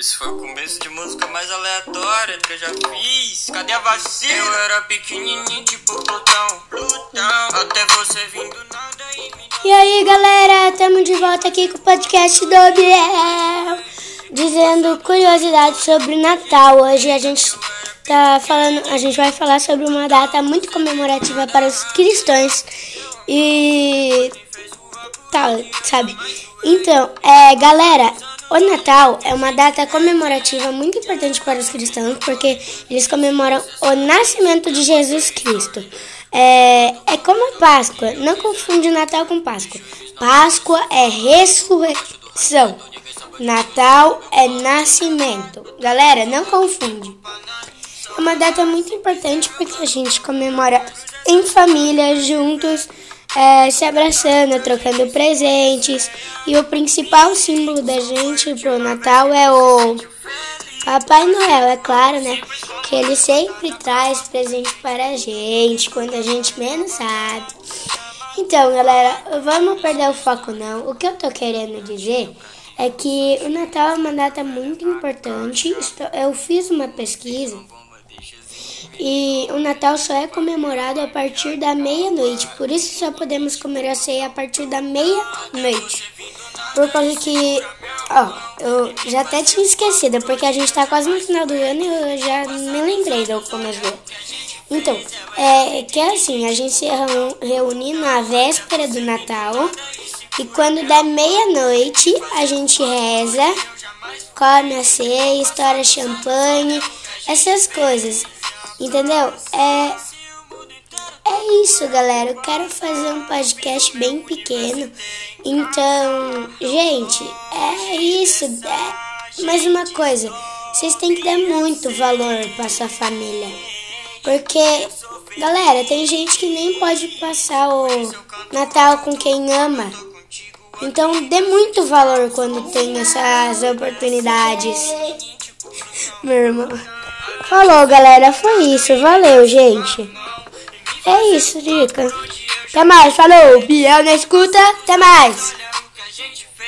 Esse foi o começo de música mais aleatória que eu já fiz. Cadê a vacina? Eu era pequenininho, tipo Plutão, Plutão. Até você vindo nada e me E aí galera, estamos de volta aqui com o podcast do Biel, dizendo curiosidades sobre Natal. Hoje a gente tá falando, a gente vai falar sobre uma data muito comemorativa para os cristãos e tal, sabe? Então, é, galera, o Natal é uma data comemorativa muito importante para os cristãos porque eles comemoram o nascimento de Jesus Cristo. É, é como a Páscoa, não confunde Natal com Páscoa. Páscoa é ressurreição, Natal é nascimento. Galera, não confunde. É uma data muito importante porque a gente comemora em família, juntos, é, se abraçando, trocando presentes. E o principal símbolo da gente pro Natal é o Papai Noel, é claro, né? Que ele sempre traz presente para a gente quando a gente menos sabe. Então, galera, vamos perder o foco não. O que eu tô querendo dizer é que o Natal é uma data muito importante. Eu fiz uma pesquisa e o Natal só é comemorado a partir da meia-noite. Por isso só podemos comer a ceia a partir da meia-noite. Por causa que, ó, eu já até tinha esquecido, porque a gente tá quase no final do ano e eu já me lembrei do começo. Então, é que é assim, a gente se reúne na véspera do Natal e quando dá meia-noite a gente reza, come a ceia, estoura champanhe, essas coisas. Entendeu? É, é isso, galera. Eu quero fazer um podcast bem pequeno. Então, gente, é isso. É... Mais uma coisa, vocês têm que dar muito valor para sua família. Porque, galera, tem gente que nem pode passar o Natal com quem ama. Então, dê muito valor quando tem essas oportunidades. Meu irmão. Falou, galera. Foi isso. Valeu, gente. É isso, dica. Até mais. Falou. Biel na escuta. Até mais.